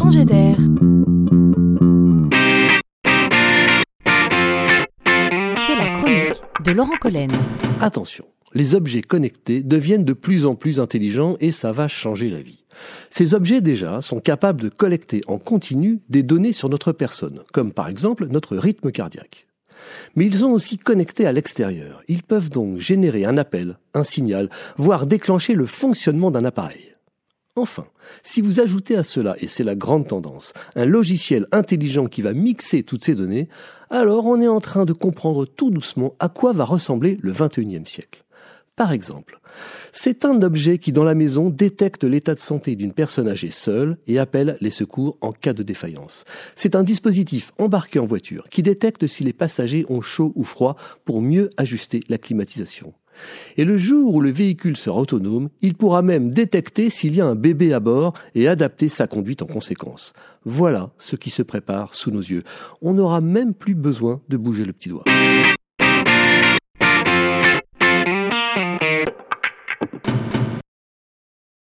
changer d'air. C'est la chronique de Laurent Collen. Attention, les objets connectés deviennent de plus en plus intelligents et ça va changer la vie. Ces objets déjà sont capables de collecter en continu des données sur notre personne, comme par exemple notre rythme cardiaque. Mais ils sont aussi connectés à l'extérieur. Ils peuvent donc générer un appel, un signal, voire déclencher le fonctionnement d'un appareil. Enfin, si vous ajoutez à cela, et c'est la grande tendance, un logiciel intelligent qui va mixer toutes ces données, alors on est en train de comprendre tout doucement à quoi va ressembler le 21e siècle. Par exemple, c'est un objet qui dans la maison détecte l'état de santé d'une personne âgée seule et appelle les secours en cas de défaillance. C'est un dispositif embarqué en voiture qui détecte si les passagers ont chaud ou froid pour mieux ajuster la climatisation. Et le jour où le véhicule sera autonome, il pourra même détecter s'il y a un bébé à bord et adapter sa conduite en conséquence. Voilà ce qui se prépare sous nos yeux. On n'aura même plus besoin de bouger le petit doigt.